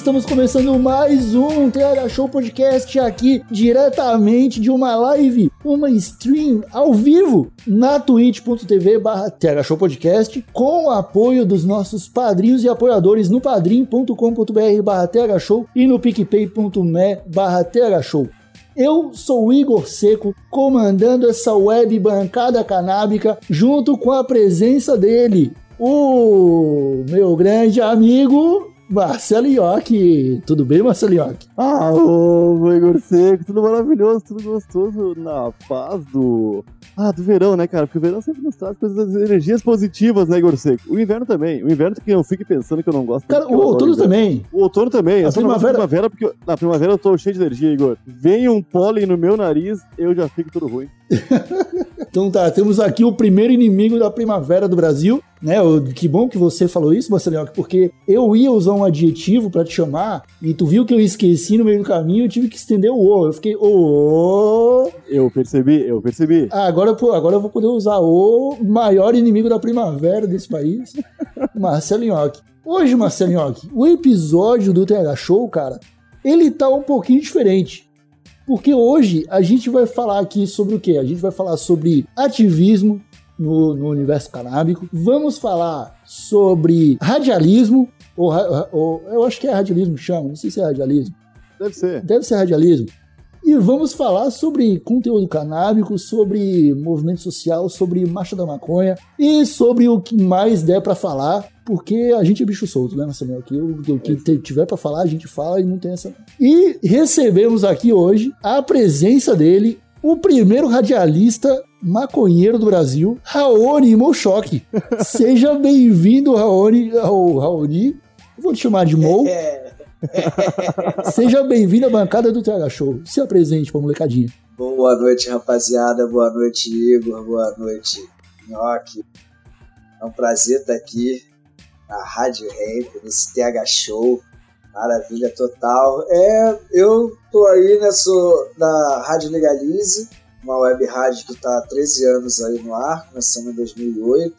Estamos começando mais um TH Show Podcast aqui diretamente de uma live, uma stream ao vivo na twitch.tv barra TH Show Podcast com o apoio dos nossos padrinhos e apoiadores no padrim.com.br barra TH Show e no picpay.me barra TH Show. Eu sou o Igor Seco, comandando essa web bancada canábica, junto com a presença dele, o meu grande amigo Marcelo Iocchi. Tudo bem, Marcelo Iocchi? Ah, ô, Igor Seco, tudo maravilhoso, tudo gostoso na paz do. Ah, do verão, né, cara? Porque o verão sempre nos traz coisas, energias positivas, né, Igor Seco? O inverno também. O inverno que eu fique pensando que eu não gosto. Cara, o outono também. O outono também. A Eu primavera- primavera porque eu- na primavera eu tô cheio de energia, Igor. Vem um pólen no meu nariz, eu já fico todo ruim. Então tá, temos aqui o primeiro inimigo da primavera do Brasil, né? Que bom que você falou isso, Marcelo Iocchi, porque eu ia usar um adjetivo pra te chamar e tu viu que eu esqueci no meio do caminho, eu tive que estender o O. Eu fiquei, o. Eu percebi, eu percebi. Ah, agora, pô, agora eu vou poder usar o maior inimigo da primavera desse país, Marcelo Nhoque. Hoje, Marcelo Nhoque, o episódio do TH Show, cara, ele tá um pouquinho diferente. Porque hoje a gente vai falar aqui sobre o quê? A gente vai falar sobre ativismo no, no universo canábico. Vamos falar sobre radialismo, ou, ou eu acho que é radialismo que chama, não sei se é radialismo Deve ser. deve ser radialismo. E vamos falar sobre conteúdo canábico, sobre movimento social, sobre marcha da maconha e sobre o que mais der pra falar, porque a gente é bicho solto, né, Marcelo? O que, o que te- tiver pra falar, a gente fala e não tem essa. E recebemos aqui hoje a presença dele, o primeiro radialista maconheiro do Brasil, Raoni Mochoque. Seja bem-vindo, Raoni, ao Raoni. Vou te chamar de Mo. Seja bem-vindo à bancada do TH Show. Se apresente pra molecadinha. Boa noite, rapaziada. Boa noite, Igor. Boa noite, Nhoque. É um prazer estar aqui na Rádio Ramp, nesse TH Show. Maravilha total. É, eu tô aí né, sou da Rádio Legalize, uma web rádio que está há 13 anos aí no ar, começamos em 2008.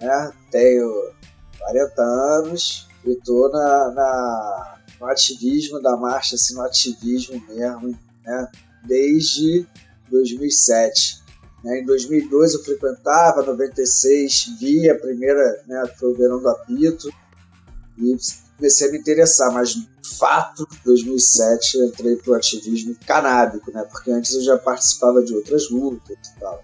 Né? Tenho 40 anos e tô na, na- no ativismo da marcha, assim, no ativismo mesmo, né? desde 2007. né? Em 2002 eu frequentava, 96 vi a primeira, né, foi o Verão do Apito, e comecei a me interessar, mas de fato, 2007 eu entrei pro ativismo canábico, né, porque antes eu já participava de outras lutas e tal.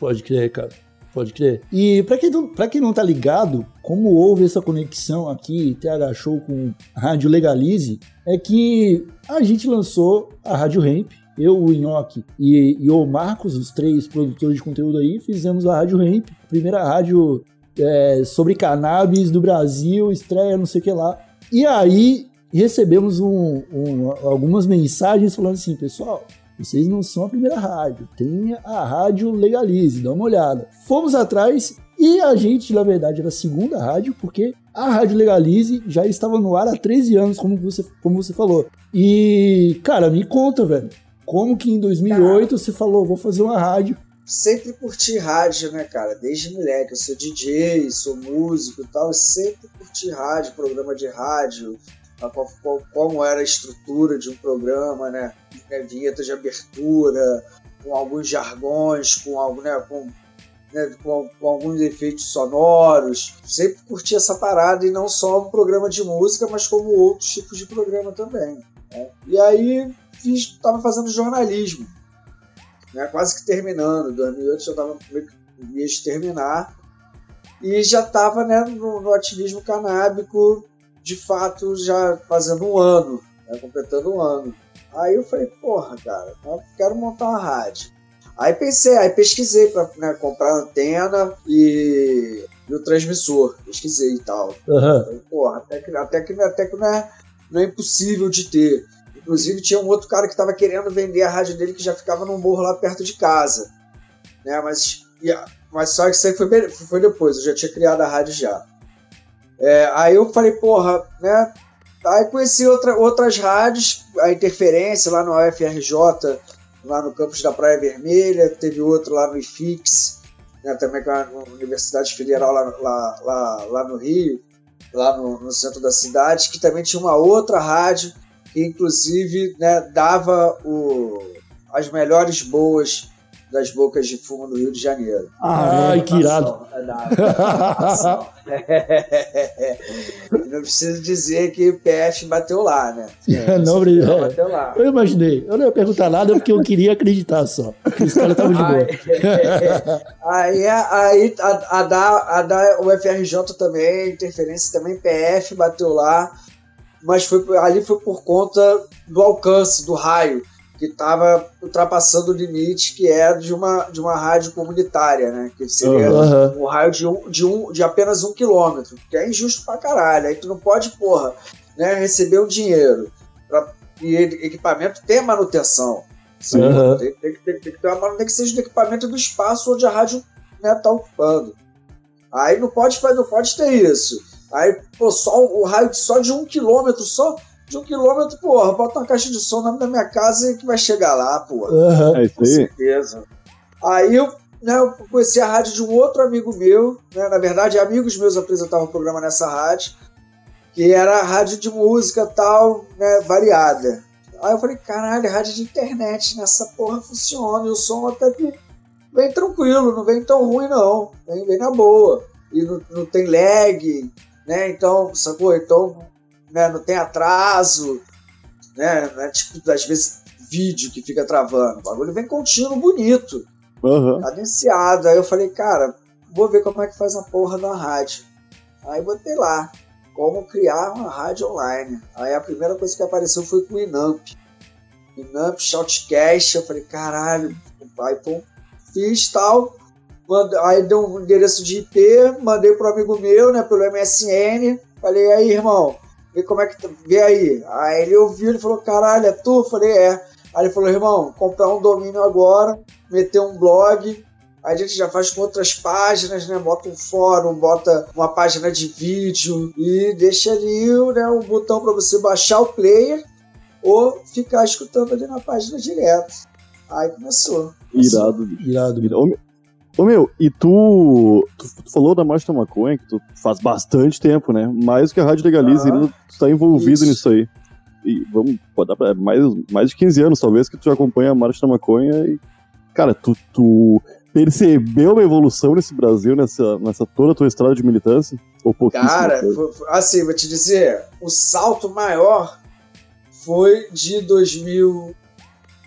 Pode crer, cara. Pode crer. E pra quem, não, pra quem não tá ligado, como houve essa conexão aqui, TH Show com Rádio Legalize, é que a gente lançou a Rádio Ramp, eu, o Nhoque e, e o Marcos, os três produtores de conteúdo aí, fizemos a Rádio Ramp, primeira rádio é, sobre cannabis do Brasil, estreia não sei o que lá. E aí recebemos um- um- algumas mensagens falando assim, pessoal, vocês não são a primeira rádio, tem a Rádio Legalize, dá uma olhada. Fomos atrás e a gente, na verdade, era a segunda rádio, porque a Rádio Legalize já estava no ar há 13 anos, como você, como você falou. E, cara, me conta, velho, como que em 2008 você falou, vou fazer uma rádio? Sempre curti rádio, né, cara? Desde moleque. Eu sou DJ, sou músico e tal. Eu sempre curti rádio, programa de rádio, a qual- qual- como era a estrutura de um programa, né? né, Vinheta de abertura, com alguns jargões, com, né, com, né, com, com alguns efeitos sonoros. Sempre curti essa parada e não só um programa de música, mas como outros tipos de programa também. né? E aí fiz, tava fazendo jornalismo né, quase que terminando. Em 2008 já estava meio que terminar. E já estava né, no, no ativismo canábico, de fato, já fazendo um ano, né, completando um ano. Aí eu falei, porra, cara, quero montar uma rádio. Aí pensei, aí pesquisei pra né, comprar antena e, e o transmissor. Pesquisei e tal. Aham. Falei, porra, até que, até que, até que não, é, não é impossível de ter. Inclusive tinha um outro cara que tava querendo vender a rádio dele que já ficava num morro lá perto de casa. Né, mas, mas só que isso aí foi, foi depois, eu já tinha criado a rádio já. É, aí eu falei, porra, né? Aí conheci outra, outras rádios, a Interferência lá no UFRJ, lá no campus da Praia Vermelha, teve outro lá no IFIX, né, também com a Universidade Federal lá, lá, lá, lá no Rio, lá no, no centro da cidade, que também tinha uma outra rádio inclusive né, dava o, as melhores boas das bocas de fumo do Rio de Janeiro. Ai, que irado. É. Não preciso dizer que o PF bateu lá, né? Não, brilho. Não, bateu lá. Eu imaginei. Eu não ia perguntar nada porque eu queria acreditar só. Os caras estavam de boa. Aí, aí a, a, da, a da UFRJ também, interferência também, PF bateu lá, mas foi, ali foi por conta do alcance, do raio, que estava ultrapassando o limite que é de uma, de uma rádio comunitária, né? Que seria Aham. um raio de, um, de, um, de apenas um quilômetro, que é injusto pra caralho. Aí tu não pode, porra, né, receber o dinheiro pra, e equipamento tem manutenção. Aham. tem, tem, tem, tem que ter uma manutenção que seja do equipamento do espaço onde a rádio né, tá ocupando. Aí não pode, fazer- não pode ter isso. Aí, pô, só o raio de- só de um quilômetro, só de um quilômetro, porra, bota uma caixa de som na da minha casa e que vai chegar lá, porra. Aham. É isso Com aí. certeza. Aí eu, né, eu conheci a rádio de um outro amigo meu, né, na verdade, amigos meus apresentavam o programa nessa rádio, que era a rádio de música tal, né, variada. Aí eu falei, caralho, rádio de internet, nessa porra funciona, e o som até que vem tranquilo, não vem tão ruim não, vem, vem na boa. E não, não tem lag, né, então, sacou? Então, né, não tem atraso, né, é tipo, às vezes, vídeo que fica travando. O bagulho vem contínuo, bonito, Aham. cadenciado. Aí eu falei, cara, vou ver como é que faz a porra da rádio. Aí botei lá, como criar uma rádio online. Aí a primeira coisa que apareceu foi com o Inamp. Inamp, Shoutcast, eu falei, caralho, pô, fiz tal. Manda- aí deu um endereço de IP, mandei pro amigo meu, né, pelo MSN. Falei, aí, irmão, vê como é que tá, vê aí. Aí ele ouviu, ele falou, caralho, é tu? Eu falei, é. Aí ele falou, irmão, comprar um domínio agora, meter um blog, aí a gente já faz com outras páginas, né? Bota um fórum, bota uma página de vídeo e deixa ali né, um botão para você baixar o player ou ficar escutando ali na página direto. Aí começou. Irado, bicho. Irado. Irado. Ô, meu- e tu, tu, tu falou da marcha da maconha, que tu faz bastante tempo, né? Mais que a Rádio Legalize, ainda tu tá envolvido Isso. nisso aí. E vamos, pode dar pra, mais, mais de 15 anos, talvez, que tu acompanha a marcha da maconha e, cara, tu, tu percebeu uma evolução nesse Brasil, nessa, nessa toda a tua estrada de militância? Ou pouquíssimo? Cara, foi- foi- assim, vou te dizer, o salto maior foi de 2000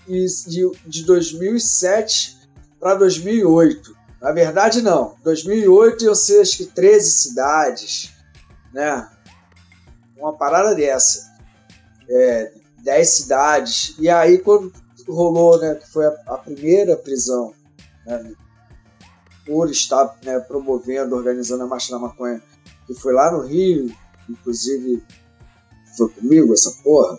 e, de, de 2007 para 2008. Na verdade, não. 2008 eu sei acho que 13 cidades, né? Uma parada dessa. É, 10 cidades. E aí, quando rolou, né, que foi a, a primeira prisão, né, por estar né, promovendo, organizando a Marcha da Maconha, que foi lá no Rio, inclusive foi comigo essa porra.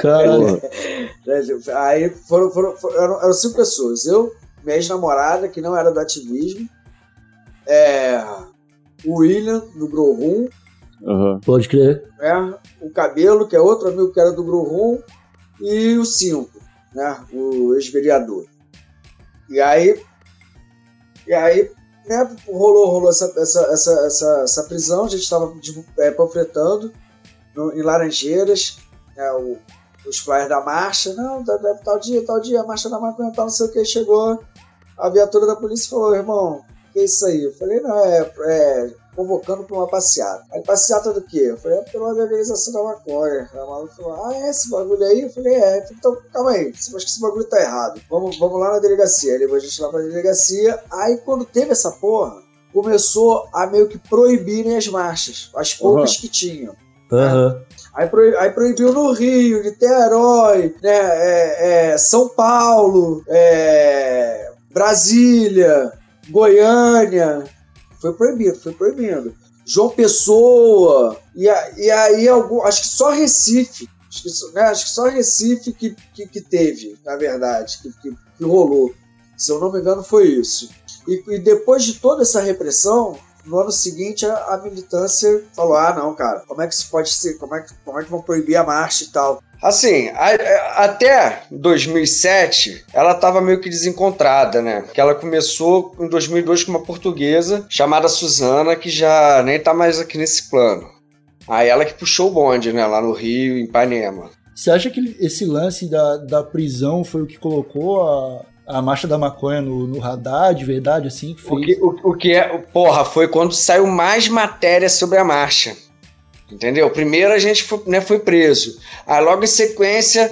Caralho. Aí foram, foram, foram- eram, eram cinco pessoas. Eu, minha ex-namorada, que não era do ativismo, é, o William, do Grow Room, Aham. Pode crer. né, o Cabelo, que é outro amigo que era do Grow Room, e o Cinco, né, o ex-vereador. E aí, e aí né, rolou, rolou essa, essa, essa, essa, essa prisão, a gente estava é, panfletando no- em Laranjeiras, né, o- os flyers da marcha, não, da- da- tal dia, tal dia, a marcha da maconha, tal, não sei o que, chegou a viatura da polícia e falou, irmão, que é isso aí? Eu falei, não, é, é convocando para uma passeata. Aí, passeata do quê? Eu falei, é pela legalização da maconha. Aí o maluco falou, ah, é esse bagulho aí? Eu falei, é. Então, calma aí, acho que esse bagulho tá errado. Vamos, vamos lá na delegacia. Aí levou a gente lá pra delegacia. Aí, quando teve essa porra, começou a meio que proibirem as marchas, as poucas que tinham. Aham. Aí, proib- aí proibiu no Rio, Niterói, né, é, é, São Paulo, é, Brasília, Goiânia. Foi proibido, foi proibido. João Pessoa, e, a- e aí algum, acho que só Recife, acho que, só- né, acho que só Recife que, que, que teve, na verdade, que, que, que rolou. Se eu não me engano, foi isso. E, e depois de toda essa repressão, no ano seguinte a, a militância falou: ah, não, cara, como é que isso pode ser? Como é que, como é que vão proibir a marcha e tal? Assim, a- a- até 2007, ela estava meio que desencontrada, né? Que ela começou em 2002 com uma portuguesa chamada Suzana, que já nem tá mais aqui nesse plano. Aí ela que puxou o bonde, né? Lá no Rio, em Ipanema. Você acha que esse lance da, da prisão foi o que colocou a, a marcha da maconha no, no radar de verdade, assim? Que O fez? que, o, o que é, porra, foi quando saiu mais matéria sobre a marcha. Entendeu? Primeiro a gente foi, né, foi preso. Aí logo em sequência,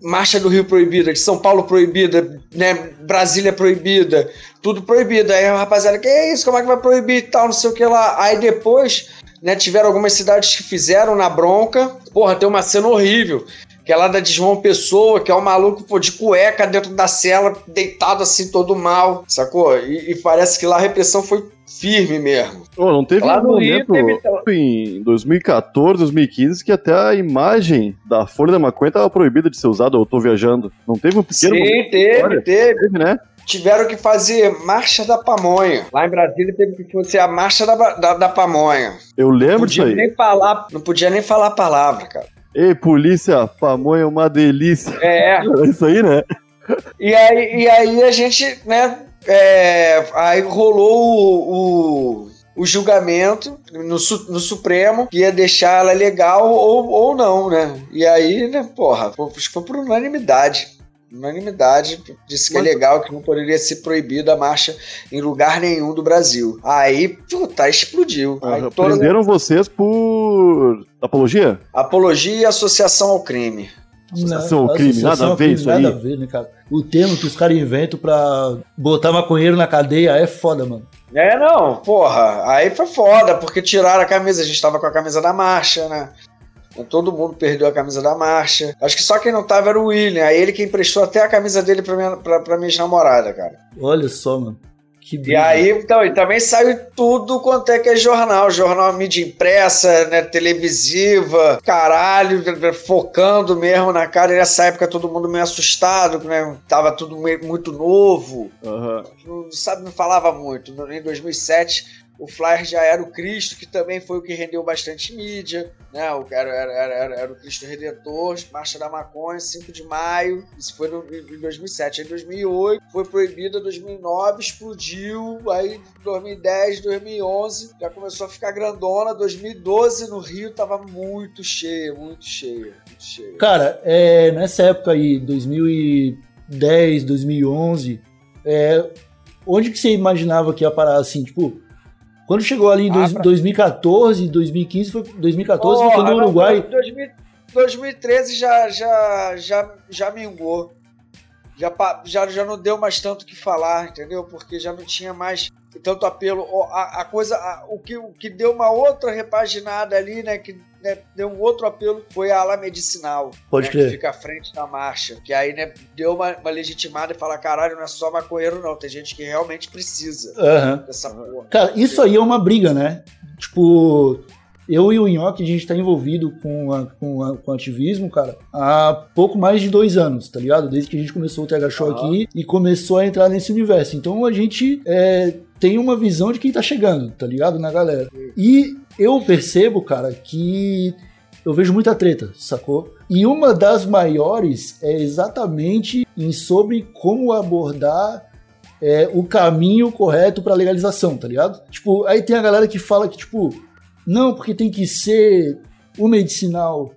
marcha do Rio proibida, de São Paulo proibida, né, Brasília proibida, tudo proibido. Aí a rapaziada, que é isso? Como é que vai proibir e tal, não sei o que lá. Aí depois, né, tiveram algumas cidades que fizeram na bronca. Porra, tem uma cena horrível. Que é lá da de João Pessoa, que é o maluco pô, de cueca dentro da cela, deitado assim, todo mal, sacou? E, e parece que lá a repressão foi firme mesmo. Ô, não teve Lá um no Rio momento teve- em 2014, 2015 que até a imagem da folha da maconha estava proibida de ser usada, eu tô viajando. Não teve um pequeno momento, Sim, teve, Olha. teve. teve, né? Tiveram que fazer Marcha da Pamonha. Lá em Brasília teve que fazer a Marcha da, da, da Pamonha. Eu lembro disso aí. nem falar, não podia nem falar a palavra, cara. Ei, polícia, pamonha é uma delícia. É, É isso aí, né? E aí, e aí a gente, né? é, aí rolou o, o, o julgamento no, no Supremo que ia deixar ela legal ou, ou não, né? E aí, né, porra, foi por unanimidade. Unanimidade disse que Mas- é legal, que não poderia ser proibida a marcha em lugar nenhum do Brasil. Aí, puta, explodiu. Aí toda- Prenderam vocês por apologia? Apologia e associação ao crime. Associação ao crime, associação nada a ver crime, isso Nada aí. a ver, né, cara? O termo que os caras inventam pra botar maconheiro na cadeia é foda, mano. É, não, porra. Aí foi foda, porque tiraram a camisa. A gente tava com a camisa da marcha, né? Todo mundo perdeu a camisa da marcha. Acho que só quem não tava era o William. Aí ele que emprestou até a camisa dele pra minha, pra, pra minha namorada, cara. Olha só, mano. Que E aí, então, e também saiu tudo quanto é que é jornal. Jornal mídia impressa, né, televisiva, caralho, focando mesmo na cara. E nessa época todo mundo meio assustado, né? Tava tudo meio- muito novo. Aham. não sabe, não falava muito. No- Em 2007, o Flyer já era o Cristo, que também foi o que rendeu bastante mídia, né? O era, era, era, era o Cristo Redentor, Marcha da Maconha, 5 de maio, isso foi no, em 2007. Em 2008 foi proibida, 2009 explodiu, aí 2010, 2011 já começou a ficar grandona, 2012 no Rio tava muito cheia, muito cheia, muito cheia. Cara, é, nessa época aí, 2010, 2011, é, onde que você imaginava que ia parar assim? Tipo, quando chegou ali em dois- Ah, pra- 2014, 2015, foi, 2014 foi Porra, quando o não, Uruguai. 2000 2013 já, já, já, já mingou. Já, já, já não deu mais tanto o que falar, entendeu? Porque já não tinha mais tanto apelo. A, a coisa, a- o, que, o que deu uma outra repaginada ali, né? Que né, deu um outro apelo foi a ala medicinal. Pode né, Que crer. fica à frente da marcha. Que aí, né, deu uma, uma legitimada e fala: caralho, não é só maconheiro, não. Tem gente que realmente precisa Aham. dessa porra. Cara, isso aí é uma briga, né? Tipo, eu e o Nhoque, a gente tá envolvido com, a- com, a- com ativismo, cara, há pouco mais de dois anos, tá ligado? Desde que a gente começou o TH Show Aham. aqui e começou a entrar nesse universo. Então a gente é, tem uma visão de quem tá chegando, tá ligado? Na galera. E eu percebo, cara, que eu vejo muita treta, sacou? E uma das maiores é exatamente em sobre como abordar é, o caminho correto pra legalização, tá ligado? Tipo, aí tem a galera que fala que, tipo, não, porque tem que ser o medicinal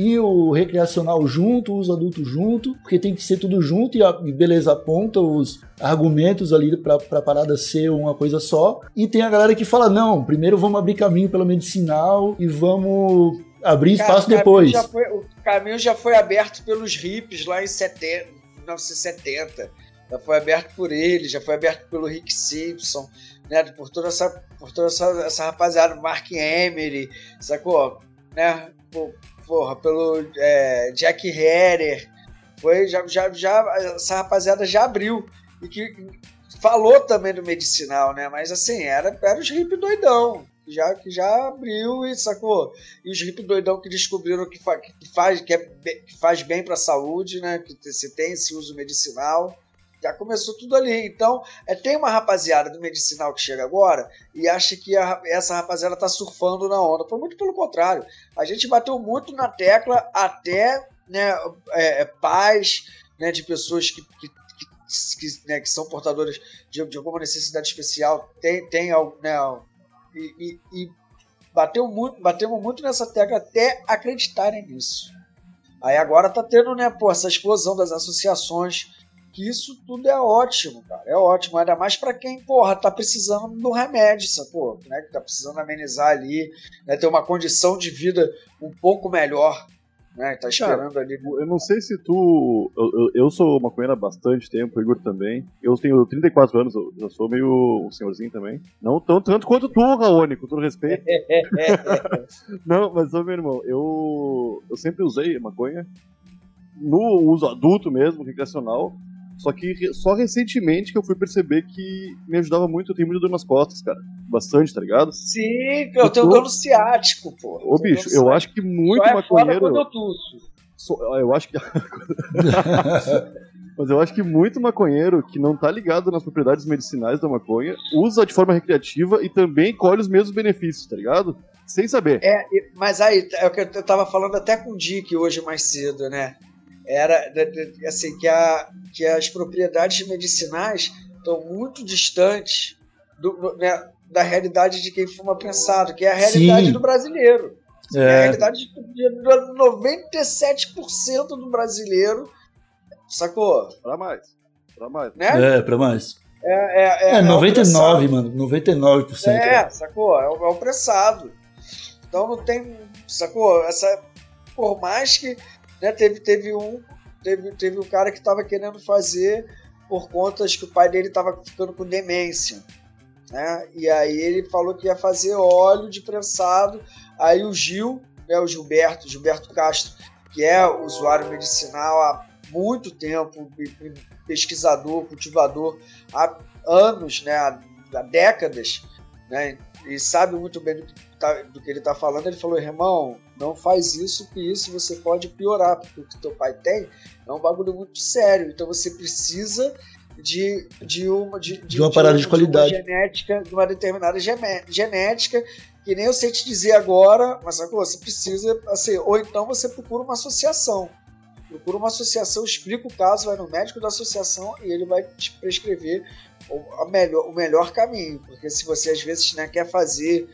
e o recreacional junto, os adultos junto, porque tem que ser tudo junto e, a, e beleza, aponta os argumentos ali pra, pra parada ser uma coisa só. E tem a galera que fala, não, primeiro vamos abrir caminho pela medicinal e vamos abrir espaço depois. foi- o caminho já foi aberto pelos hippies lá em 70, 1970. Já foi aberto por eles, já foi aberto pelo Rick Simpson, né? Por toda essa, por toda essa, essa rapaziada, Mark Emery, sacou? Né? Pô, porra, pelo é, Jack Herrer. Foi, já, já, já, essa rapaziada já abriu. E que falou também do medicinal, né? Mas assim, era, era os hip doidão. Já, que já abriu e sacou. E os hip doidão que descobriram que, fa, que faz, que, é, que faz bem pra saúde, né? Que se tem esse uso medicinal. Já começou tudo ali. Então, é, tem uma rapaziada do medicinal que chega agora e acha que a, essa rapaziada tá surfando na onda. Foi muito pelo contrário. A gente bateu muito na tecla até né, é, é, pais né, de pessoas que, que, que, né, que são portadoras de, de, alguma necessidade especial tem, tem né, e, e, e bateu muito, batemos muito nessa tecla até acreditarem nisso. Aí agora tá tendo né, pô, essa explosão das associações que isso tudo é ótimo, cara. É ótimo, ainda mais para quem, porra, tá precisando do remédio, sacou? Né? Que tá precisando amenizar ali, né? ter uma condição de vida um pouco melhor. Né, tá esperando Cara, ali. Eu não sei se tu. Eu, eu, eu sou maconheiro há bastante tempo, o Igor também. Eu tenho 34 anos, eu já sou meio um senhorzinho também. Não tão, tanto quanto tu, Raoni, com todo respeito. não, mas, ô, meu irmão, eu, eu sempre usei maconha no uso adulto mesmo, recreacional. Só que só recentemente que eu fui perceber que me ajudava muito. Eu tenho muita dor nas costas, cara. Bastante, tá ligado? Sim, eu tenho dor no ciático, pô. Ô, bicho, eu acho que muito Só é maconheiro. quando eu tuço. Só- eu acho que. Mas eu acho que muito maconheiro que não tá ligado nas propriedades medicinais da maconha usa de forma recreativa e também colhe os mesmos benefícios, tá ligado? Sem saber. É, mas aí, é o que eu tava falando até com o Dick hoje mais cedo, né? Era assim, que, a, que as propriedades medicinais estão muito distantes do- né, da realidade de quem fuma pensado, que é a realidade Sim. do brasileiro. É a É, realidade de de 97% do brasileiro, sacou? Pra mais. Pra mais. Né? é, pra mais. É, é, É, o 99, pressado. mano. 99%. É, sacou? É o, é o pressado. Então não tem. Sacou? Essa. Por mais que. Né, teve, teve um. Teve, teve um cara que tava querendo fazer por contas que o pai dele tava ficando com demência. Né? E aí ele falou que ia fazer óleo de prensado. Aí o Gil, né, o Gilberto, Gilberto Castro, que é usuário medicinal há muito tempo, pe- pe- pesquisador, cultivador há anos, né, há décadas, né, e sabe muito bem do que, tá- do que ele está falando. Ele falou, irmão, não faz isso, que isso você pode piorar, porque o que teu pai tem é um bagulho muito sério. Então você precisa de, de uma de, De uma parada de uma qualidade. genética, de uma determinada genética que nem eu sei te dizer agora, mas sacou? Você precisa, assim, ou então você procura uma associação. Procura uma associação, explica o caso, vai no médico da associação e ele vai te prescrever o, a melhor, o melhor caminho. Porque se você às vezes né, quer fazer.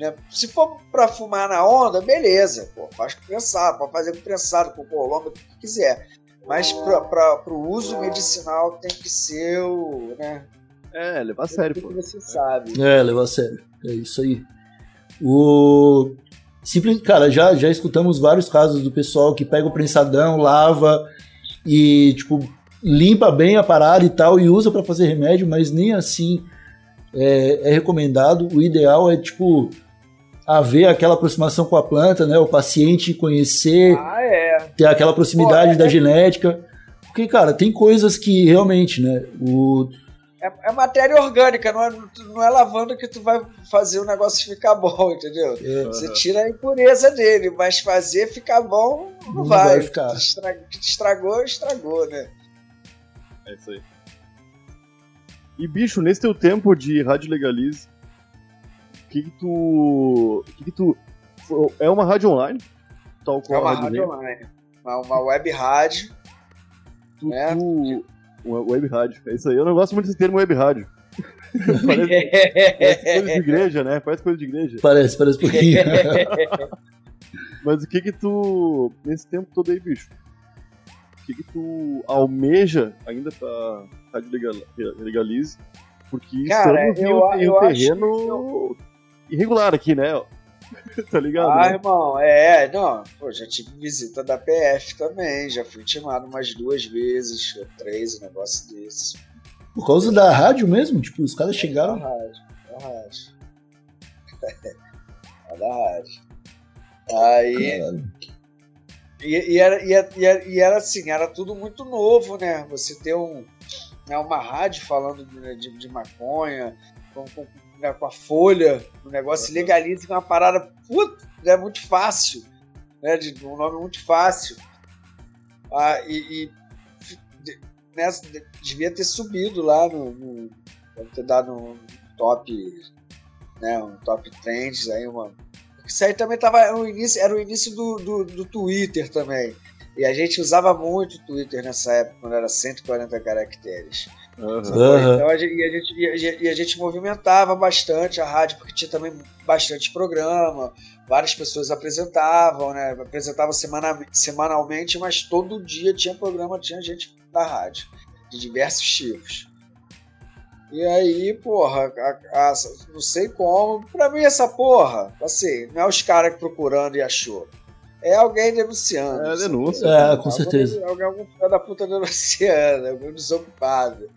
Né, se for para fumar na onda, beleza, pô, faz com prensado, pode fazer com prensado, com colômbia, o que quiser. Mas para o uso medicinal tem que ser o. Né, É, levar a sério, pô. que você sabe. É, levar a sério. É isso aí. O. Simples, cara, já, já escutamos vários casos do pessoal que pega o prensadão, lava e, tipo, limpa bem a parada e tal e usa pra fazer remédio, mas nem assim é, é recomendado. O ideal é, tipo, haver aquela aproximação com a planta, né? O paciente conhecer, Ah, é. ter aquela proximidade Pô, é- da genética. Porque, cara, tem coisas que realmente, né? O, É, é matéria orgânica, não é, não é lavando que tu vai fazer o negócio ficar bom, entendeu? é, Você tira a impureza dele, mas fazer ficar bom não, Não vai. vai ficar. Estra- Estragou, estragou, né? É isso aí. E bicho, nesse teu tempo de rádio legalize, que que tu. O que que tu. É uma rádio online? Tal É qual uma a rádio Rede. online. Uma, uma web rádio. Tu, É. tu- uma web rádio. É isso aí. Eu não gosto muito desse termo web rádio. parece, parece coisa de igreja, né? Parece coisa de igreja. parece, parece um pouquinho. Mas o que que tu. Nesse tempo todo aí, bicho? O que que tu almeja ainda pra rádio legal- legalize? Porque Cara, estamos em eu um, em um eu terreno irregular aqui, né? tá ligado? Ah, né? irmão, é, não, pô, já tive visita da PF também, já fui intimado umas duas vezes, ou três, um negócio desse. Por causa da rádio mesmo? Tipo, os caras Da chegaram. rádio, da rádio. É da rádio. Aí, Caralho. E, e era, e, era, e era- e era assim, era tudo muito novo, né? Você ter um, né, uma rádio falando de, de, de maconha, com, com, né, com a folha, o negócio legaliza é uma parada puta, é muito fácil, né? De, um nome muito fácil. Ah, e, e de- nessa, de- devia ter subido lá no, no- deve ter dado um top, né? Um top trends aí, uma. Isso aí também tava era o início, era o início do, do, do Twitter também. E a gente usava muito o Twitter nessa época, quando era 140 caracteres. Aham. Então a gente, e, a gente, e a gente- e a gente movimentava bastante a rádio, porque tinha também bastante programa, várias pessoas apresentavam, né? Apresentavam semana, semanalmente, mas todo dia tinha programa, tinha gente da rádio, de diversos tipos. E aí, porra, a- a- não sei como. Pra mim, essa porra, assim, não é os caras procurando e achou. É alguém denunciando. É, denúncia. É, com certeza. Alguém, algum filho da puta denunciando, algum desocupado.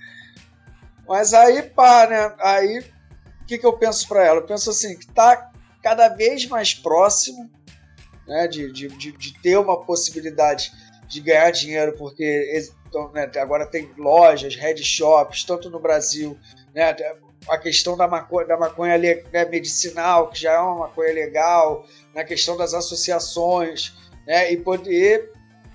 Mas aí, pá, né? Aí, o que, que eu penso pra ela? Eu penso assim, que tá cada vez mais próximo né, de, de, de, de ter uma possibilidade de ganhar dinheiro, porque então, né, agora tem lojas, head shops, tanto no Brasil, né, a questão da maconha, da maconha né, medicinal, que já é uma maconha legal, na questão das associações, né, e poder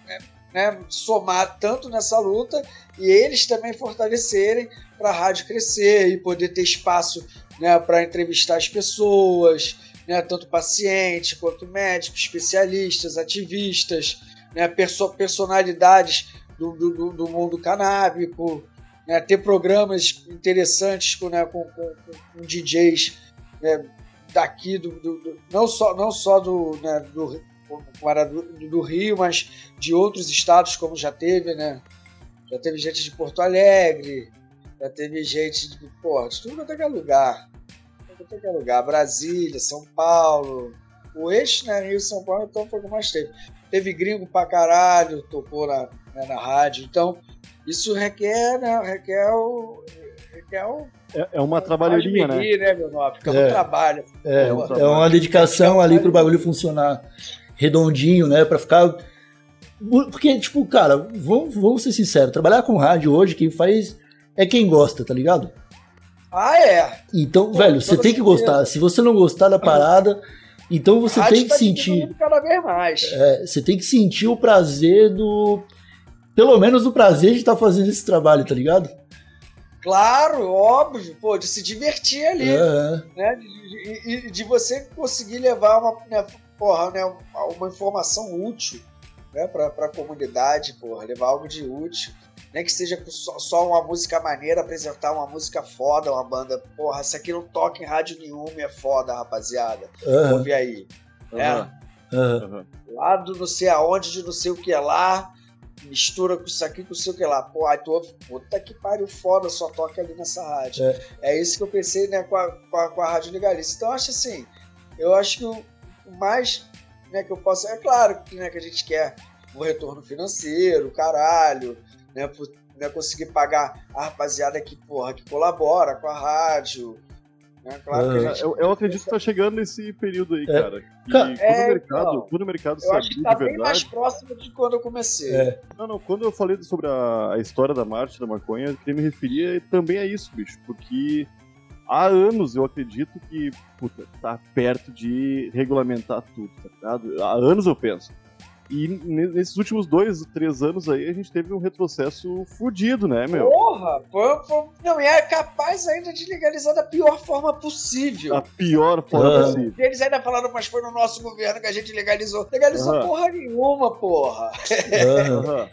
né, né, somar tanto nessa luta e eles também fortalecerem para a rádio crescer e poder ter espaço né, para entrevistar as pessoas, né, tanto pacientes quanto médicos, especialistas, ativistas, né, perso- personalidades do- do- do mundo canábico, né, ter programas interessantes com, né, com, com- com- DJs né, daqui, do, do- não só, não só do, né, do, do, Rio, mas de outros estados, como já teve, né? Já teve gente de Porto Alegre, já teve gente de, porra, de tudo quanto é é lugar. Tudo quanto é é lugar. Brasília, São Paulo. O eixo, né? Rio São Paulo, então foi o mais teve. Teve gringo pra caralho, tocou na, né, na rádio. Então, isso requer, né? Requer o. Requer o. É, é uma trabalheirinha, né? né, meu nome? Fica É. no trabalho. É, É um é trabalho. uma dedicação ali pro bagulho funcionar redondinho, né? Pra ficar. Porque, tipo, cara, vamos, vamos ser sinceros, trabalhar com rádio hoje, quem faz é quem gosta, tá ligado? Ah, é. Então, Pô, velho, você tem que certeza. gostar. Se você não gostar da parada, então você Rádio tem que tá sentir. cada vez mais. é, você tem que sentir o prazer do. Pelo menos o prazer de estar fazendo esse trabalho, tá ligado? Claro, óbvio, pô, de se divertir ali, É, né? De, de- de- de você conseguir levar uma, né, porra, né, uma informação útil né, pra, pra comunidade, porra, levar algo de útil. Nem que seja só, só uma música maneira, apresentar uma música foda, uma banda. Porra, isso aqui não toca em rádio nenhuma e é foda, rapaziada. aham, Ouve aí. né? Aham, aham. aham. lá do não sei aonde, de não sei o que lá, mistura com isso aqui, com não sei o que lá. Pô, aí tu ouve, puta que pariu foda, só toca ali nessa rádio. É. É, isso que eu pensei, né, com a, com a, com a Rádio Legalice. Então, eu acho assim, eu acho que o, o mais né, que eu posso... É claro que, né, que a gente quer um retorno financeiro, caralho, né, por, né, conseguir pagar a rapaziada que, porra, que colabora com a rádio, né, claro É, gente... Eu, eu acredito que tá chegando nesse período aí, É. cara. E quando, É, o mercado, então. quando o mercado Eu acho que sabia tá de bem mais verdade. próximo de quando eu comecei. É. Não, não, quando eu falei sobre a, a história da marcha da maconha, eu queria me referir também a isso, bicho. Porque há anos eu acredito que, puta, tá perto de regulamentar tudo, tá ligado? Há anos eu penso. E ne- nesses últimos dois, três anos aí, a gente teve um retrocesso fudido, né, meu? Porra! Foi, foi- não, e é capaz ainda de legalizar da pior forma possível. A pior forma Ah. possível. Eles ainda falaram, mas foi no nosso governo que a gente legalizou. Legalizou Aham. porra nenhuma, porra.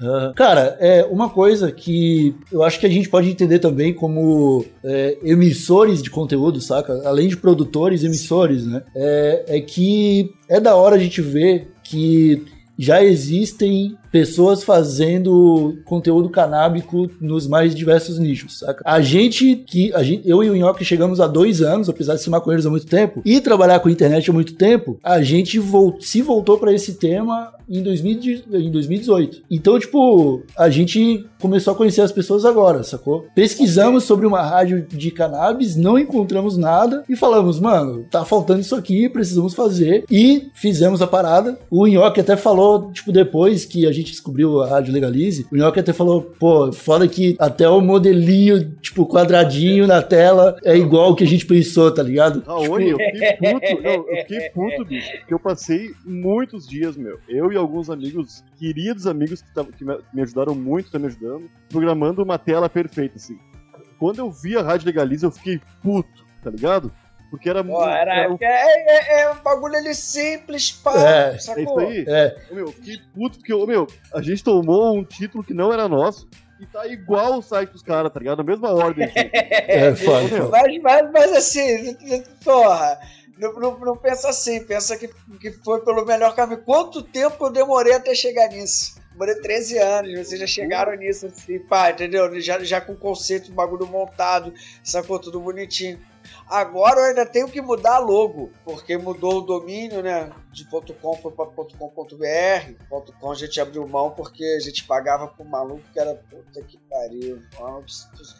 Aham. Cara, é uma coisa que eu acho que a gente pode entender também como é, emissores de conteúdo, saca? Além de produtores, emissores, né? É, é que é da hora a gente ver que já existem pessoas fazendo conteúdo canábico nos mais diversos nichos, saca? A gente que a gente, eu e o Nhoque chegamos há dois anos, apesar de ser maconheiros há muito tempo, e trabalhar com internet há muito tempo, a gente vol se voltou para esse tema em, 2000, em 2018. Então, tipo, a gente começou a conhecer as pessoas agora, sacou? Pesquisamos sobre uma rádio de cannabis, não encontramos nada e falamos, mano, tá faltando isso aqui, precisamos fazer. E fizemos a parada. O Nhoque até falou, tipo, depois que a gente descobriu a rádio Legalize, o Nhoque até falou, pô, foda que até o modelinho, tipo, quadradinho na tela é igual o que a gente pensou, tá ligado? Raoni, eu fiquei puto, não, eu fiquei puto, bicho, porque eu passei muitos dias, meu, eu e alguns amigos, queridos amigos que, que me ajudaram muito, estão me ajudando, programando uma tela perfeita, assim. Quando eu vi a Rádio Legalize, eu fiquei puto, tá ligado? Porque era Pô, era, era um- é, é, é um bagulho ali simples, pá, É, É sacou? isso aí. É, Meu, eu fiquei puto porque, ô, meu, a gente tomou um título que não era nosso e tá igual o site dos caras, tá ligado? Na mesma ordem. Assim. é, foda, foda. Mas, mas, mas assim, porra, não, não, não pensa assim, pensa que, que foi pelo melhor caminho. Quanto tempo eu demorei até chegar nisso? Demorei 13 anos, vocês já chegaram nisso, assim, pá, entendeu? Já, já com o conceito do bagulho montado, sacou tudo bonitinho. Agora eu ainda tenho que mudar logo, porque mudou o domínio, né? De .com foi para .com.br. .com a gente abriu mão porque a gente pagava pro maluco que era puta que pariu. Mano,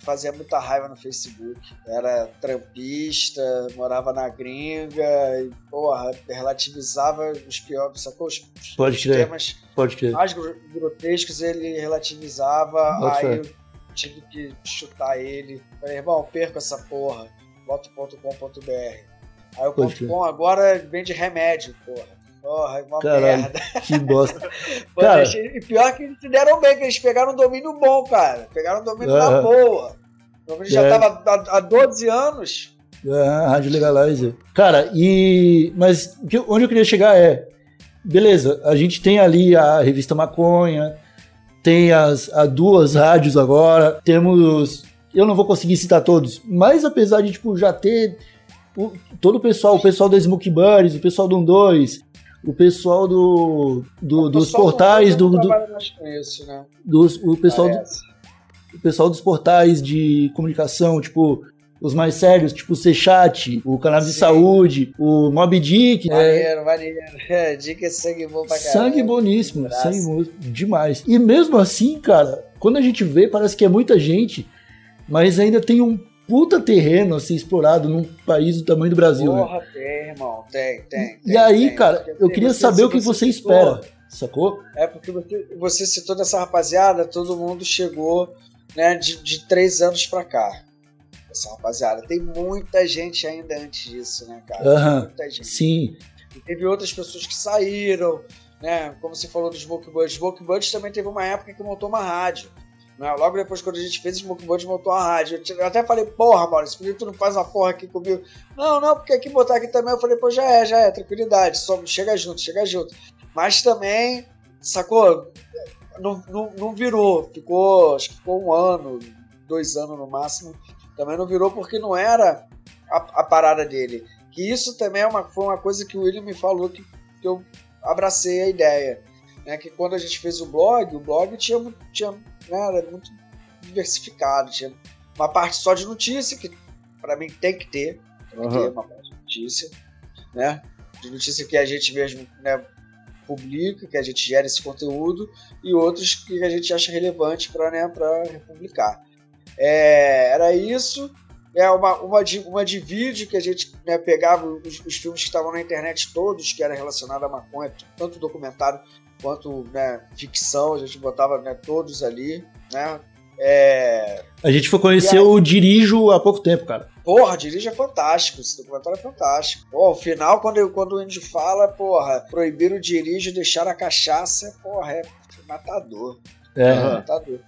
Fazia muita raiva no Facebook. Era trampista, morava na gringa, e, porra, relativizava os piores, sacou? Os, Pode temas Pode crer. mais gro- grotescos ele relativizava, Bota aí fé. eu tive que chutar ele. Falei, irmão, perco essa porra. Bota o .com.br. Aí o. .com agora vende remédio, porra. Porra, é uma Caralho. merda. Que bosta. Pô, Cara. E pior que eles se deram bem, que eles pegaram um domínio bom, cara. Pegaram um domínio na boa. O domínio já É. tava há, há 12 anos. Ah, Rádio Legalizer. Cara, e. Mas onde eu queria chegar é. Beleza, a gente tem ali a revista Maconha, tem as, as duas rádios agora, temos. Eu não vou conseguir citar todos, mas apesar de tipo, já ter o- todo o pessoal, o pessoal da Smoke Buddies, o pessoal do 12, o pessoal do, do- O dos pessoal portais, do, do- com isso, né? dos, o pessoal do- o pessoal dos portais de comunicação, tipo, os mais sérios, tipo o C-Chat, o canal de saúde, o Mob Dick, é, Maneiro, maneiro. É, dica é sangue bom pra caralho. sangue boníssimo, sangue bom demais. E mesmo assim, cara, quando a gente vê, parece que é muita gente, mas ainda tem um puta terreno a ser explorado num país do tamanho do Brasil, né? Porra, tem, irmão. Tem, tem. E tem, aí, tem. cara, Porque eu queria saber o que você espera, sacou? É porque você, você citou dessa rapaziada, todo mundo chegou né, de, de três anos pra cá. Essa rapaziada. Tem muita gente ainda antes disso, né, cara? Muita gente. Sim, E teve outras pessoas que saíram, né? Como você falou do Smoke Buddies. Smoke Buddies também teve uma época que montou uma rádio. Né? Logo depois, quando a gente fez, o Smoke montou uma rádio. Eu até falei, porra, Maurício, que tu não faz uma porra aqui comigo? Não, não, porque aqui botar aqui também, eu falei, pô, já é, já é, tranquilidade. Só chega junto, chega junto. Mas também, sacou? Não, não, não virou. Ficou, acho que ficou um ano, dois anos no máximo. Também não virou porque não era a, a parada dele. Que isso também é uma, foi uma coisa que o William me falou que, que eu abracei a ideia. Né? Que quando a gente fez o blog, o blog tinha, tinha né, era muito diversificado. Tinha uma parte só de notícia, que para mim tem que ter. Tem que Aham. ter uma parte de notícia. Né? De notícia que a gente mesmo né, publica, que a gente gera esse conteúdo, e outros que a gente acha relevante para né, pra republicar. É, era isso. É uma, uma, de, uma de vídeo que a gente né, pegava os, os filmes que estavam na internet todos, que era relacionado à maconha, tanto documentário quanto né, ficção, a gente botava né, todos ali, né? É... a gente foi conhecer aí- o Dirijo há pouco tempo, cara. Porra, dirige é fantástico, esse documentário é fantástico. Pô, o final, quando, quando o Andy fala, porra, proibir o dirige, deixar a cachaça, porra, é matador. É, Aham. Matador.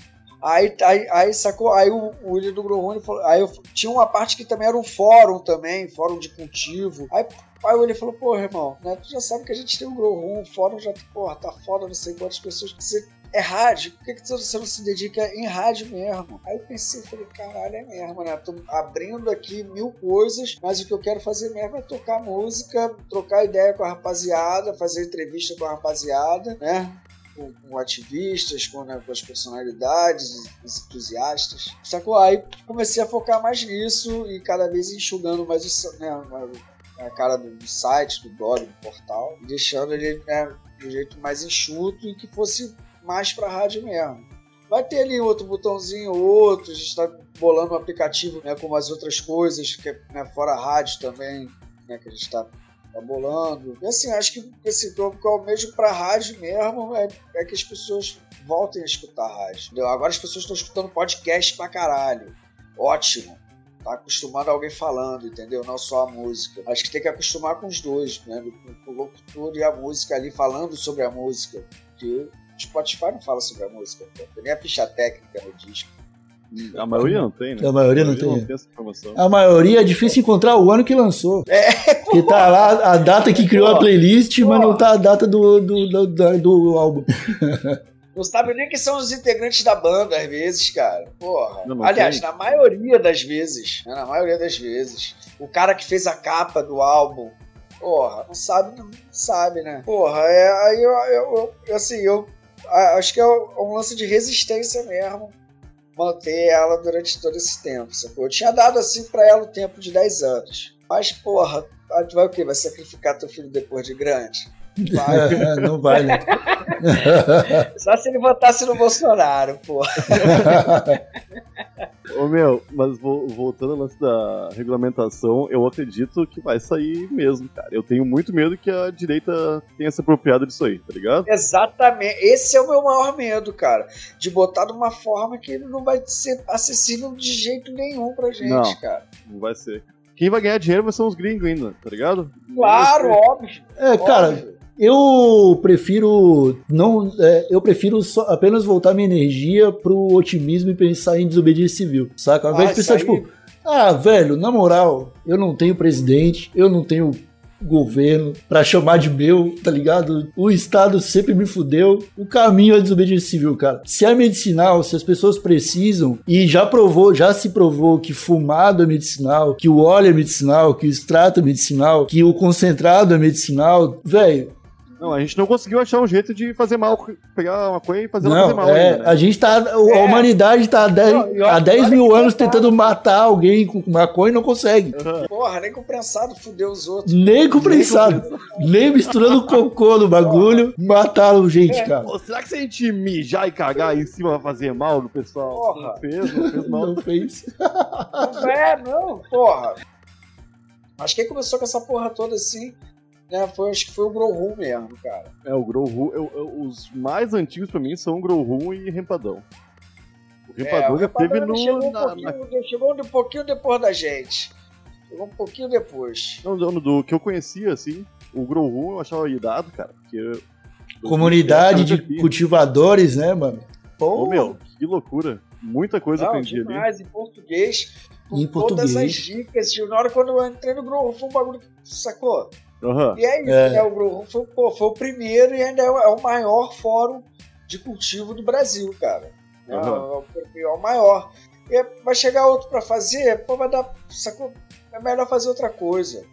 Aí, aí, aí sacou? Aí o, o William do Growrune falou. Aí eu, tinha uma parte que também era um fórum também, fórum de cultivo. Aí, aí o William falou, pô, irmão, né, tu já sabe que a gente tem um Growroom, o fórum já, porra, tá foda, não sei quantas pessoas. Você é rádio, por que, que você não se dedica em rádio mesmo? Aí eu pensei, falei, caralho, é mesmo, né? Tô abrindo aqui mil coisas, mas o que eu quero fazer mesmo é tocar música, trocar ideia com a rapaziada, fazer entrevista com a rapaziada, né? Com, com ativistas, com, né, com as personalidades, os entusiastas. Sacou? Aí comecei a focar mais nisso e cada vez enxugando mais o, né, a cara do, do site, do blog, do portal, deixando ele né, de um jeito mais enxuto e que fosse mais para rádio mesmo. Vai ter ali outro botãozinho, outro, a gente está bolando um aplicativo né, com as outras coisas, que é né, fora rádio também, né, que a gente está tá bolando. E assim, acho que esse o que eu almejo para rádio mesmo é, é, que as pessoas voltem a escutar rádio. Entendeu? Agora as pessoas estão escutando podcast pra caralho. Ótimo tá acostumado a alguém falando, entendeu? Não só a música. Acho que tem que acostumar com os dois, né? O locutor e a música ali falando sobre a música. Porque o Spotify não fala sobre a música, tem nem a ficha técnica no disco. A maioria não tem, né? A maioria, a maioria não, tem. não tem. essa informação. A maioria é difícil encontrar o ano que lançou. É, que tá lá a data que criou a playlist, mas não tá a data do, do, do, do, do álbum. Não sabe nem quem são os integrantes da banda, às vezes, cara. Porra. Não, não Aliás, tem. na maioria das vezes, né, na maioria das vezes, o cara que fez a capa do álbum, porra, não sabe, não sabe, né? Porra, é, aí eu, eu, eu, assim, eu acho que é um lance de resistência mesmo manter ela durante todo esse tempo, sacou? Eu tinha dado assim para ela o tempo de 10 anos. Mas, porra, vai o quê? Vai sacrificar teu filho depois de grande? Vai. não vai, né? Só se ele votasse no Bolsonaro, pô. Ô meu, mas voltando ao lance da regulamentação, eu acredito que vai sair mesmo, cara. Eu tenho muito medo que a direita tenha se apropriado disso aí, tá ligado? Exatamente. Esse é o meu maior medo, cara. De botar de uma forma que ele não vai ser acessível de jeito nenhum pra gente, não, cara. Não vai ser. Quem vai ganhar dinheiro são os gringos ainda, tá ligado? Claro, óbvio. É, cara, óbvio. Eu prefiro não, é, eu prefiro só, apenas voltar minha energia pro otimismo e pensar em desobediência civil, saca? Ao invés ah, de pensar, tipo, ah, velho, na moral, eu não tenho presidente, eu não tenho governo para chamar de meu, tá ligado? O Estado sempre me fudeu. O caminho é desobediência civil, cara. Se é medicinal, se as pessoas precisam, e já provou, já se provou que fumado é medicinal, que o óleo é medicinal, que o extrato é medicinal, que o concentrado é medicinal, velho, não, a gente não conseguiu achar um jeito de fazer mal, pegar uma coisa e fazer não, ela fazer mal. É, ainda, né? A gente tá. A é. humanidade tá há 10, há 10 mil anos tentando matar alguém com maconha e não consegue. Uhum. Porra, nem com prensado fudeu os outros. Nem com prensado. Nem, nem misturando cocô no bagulho, Porra. mataram gente, é. cara. Pô, será que se a gente mijar e cagar em cima vai fazer mal no pessoal? Porra. Não fez, não fez mal. Não fez. Não é, não, porra. Mas quem começou com essa porra toda assim é, foi, acho que foi o Grow mesmo, cara. É, o Grow os mais antigos pra mim são o Grow e Rempadão. O Rempadão é, já teve no. Chegou um, na, na... chegou um pouquinho depois da gente. Chegou um pouquinho depois. Não, do, do que eu conhecia, assim, o Grow eu achava irado, cara. Porque. Comunidade de cultivadores, né, mano? Pô, Ô, meu, que loucura. Muita coisa Não, aprendi demais, ali. Em português. Em todas português. as dicas. Na hora quando eu entrei no Grow foi um bagulho que sacou. Uhum. E é isso, é. né? O foi, pô, foi, o primeiro e ainda é o, é o, maior fórum de cultivo do Brasil, cara. Uhum. É, é, o maior. E vai chegar outro para fazer, pô, vai dar. Sacou? É melhor fazer outra coisa.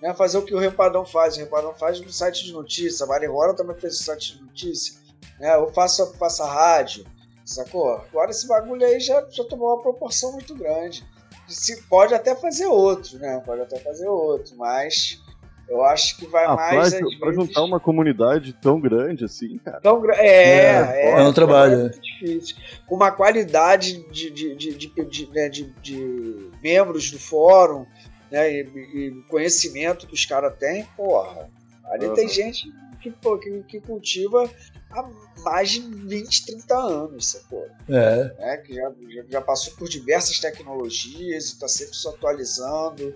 Né? Fazer o que o Rempadão faz. O Rempadão faz no site de notícia. A Marihuana também fez o site de notícia. Né? Eu faço, faço a rádio. Sacou? Agora esse bagulho aí já, já tomou uma proporção muito grande. Se, pode até fazer outro, né? Pode até fazer outro, mas eu acho que vai ah, mais. Pra, pra juntar uma comunidade tão grande assim, cara. Tão, é, é, é, é um trabalho. É difícil. Com uma qualidade de, de, de, de, né, de, de membros do fórum né, e, e conhecimento que os caras têm, porra. Ali uhum. tem gente que, pô, que, que, cultiva há mais de 20, 30 anos, sacou? É. é que já, já, já, passou por diversas tecnologias e está sempre se atualizando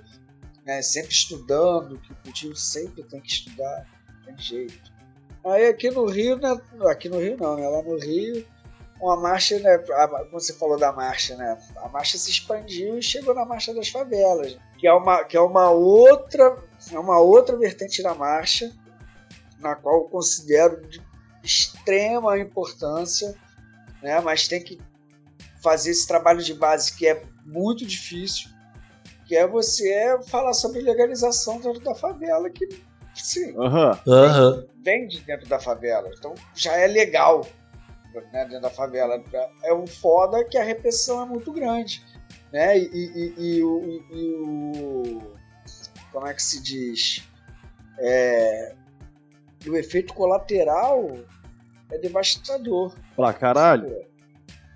né, sempre estudando, que o cultivo sempre tem que estudar, tem jeito. Aí aqui no Rio, né, aqui no Rio não, né, lá no Rio, uma marcha, né, como você falou da marcha, né, a marcha se expandiu e chegou na marcha das favelas, que é uma, que é uma outra, é uma outra vertente da marcha, na qual eu considero de extrema importância, né, mas tem que fazer esse trabalho de base que é muito difícil, que é você falar sobre legalização dentro da favela, que sim, Aham. Aham. vem de dentro da favela. Então já é legal né, dentro da favela. É um foda que a repressão é muito grande. Né? E, e- e- e o, e- e o- Como é que se diz? É, o efeito colateral é devastador. Pra caralho.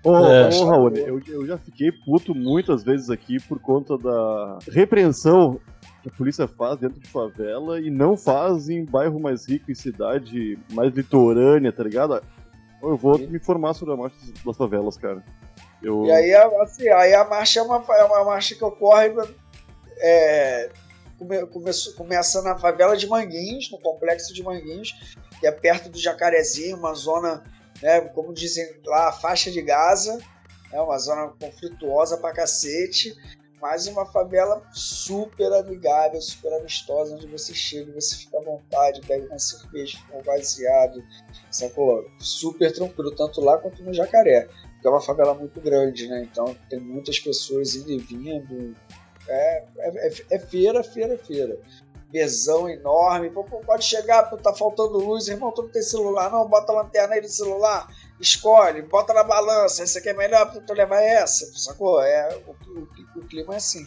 Ô, É. ô Raul, eu, eu já fiquei puto muitas vezes aqui por conta da repreensão que a polícia faz dentro de favela e não faz em bairro mais rico, em cidade mais litorânea, tá ligado? Eu vou me informar sobre a marcha das favelas, cara. Eu... E aí, a- assim, aí a marcha é uma, é uma marcha que ocorre é, come- começa na favela de Manguinhos, no complexo de Manguinhos, que é perto do Jacarezinho, uma zona, né, como dizem lá, a faixa de Gaza, é uma zona conflituosa pra cacete, mas uma favela super amigável, super amistosa, onde você chega você fica à vontade, bebe uma cerveja, um baseado, sacou? Super tranquilo, tanto lá quanto no Jacaré que é uma favela muito grande, né? Então tem muitas pessoas indo e vindo. É, é, é- é feira, feira, feira. Mesão enorme. Pô, pô, pode chegar, pô, tá faltando luz, irmão, tu não tem celular, não, bota a lanterna aí no celular, escolhe, bota na balança, essa aqui é melhor tu levar essa, sacou? É, o, o- o clima é assim.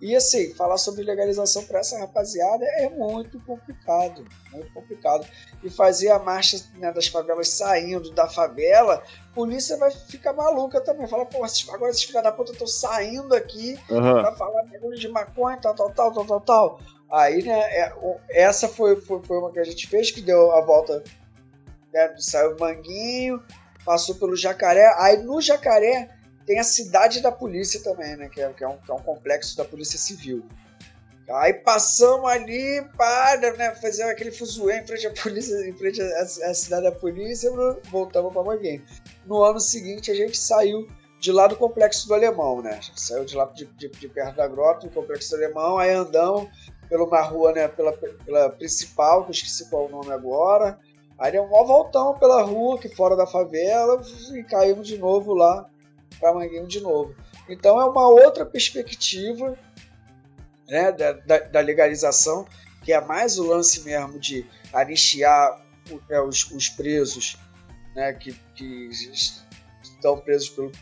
E assim, falar sobre legalização para essa rapaziada é muito complicado, muito complicado. E fazer a marcha né, das favelas saindo da favela, a polícia vai ficar maluca também. Fala, pô, esses- agora esses filhos da puta estão saindo aqui Aham. pra falar bagulho de maconha, tal, tal, tal, tal, tal, tal. Aí, né, é, essa foi, foi, foi uma que a gente fez, que deu a volta, né, saiu o Manguinho, passou pelo Jacaré, aí no Jacaré tem a cidade da polícia também, né, que é, que é um, que é um complexo da polícia civil. Aí passamos ali, para, né, fazer aquele fuzuê em frente à polícia, em frente à, à cidade da polícia, voltamos para Manguinho. No ano seguinte a gente saiu de lá do Complexo do Alemão, né? A gente saiu de lá de, de- de perto da grota, do Complexo do Alemão, aí andamos pela uma rua, né? Pela, pela principal, que eu esqueci qual é o nome agora. Aí deu um maior voltão pela rua, que fora da favela, e caímos de novo lá para Manguinho de novo. Então é uma outra perspectiva né, da, da- da legalização, que é mais o lance mesmo de anistiar né, os, os presos né, que, que estão presos pelo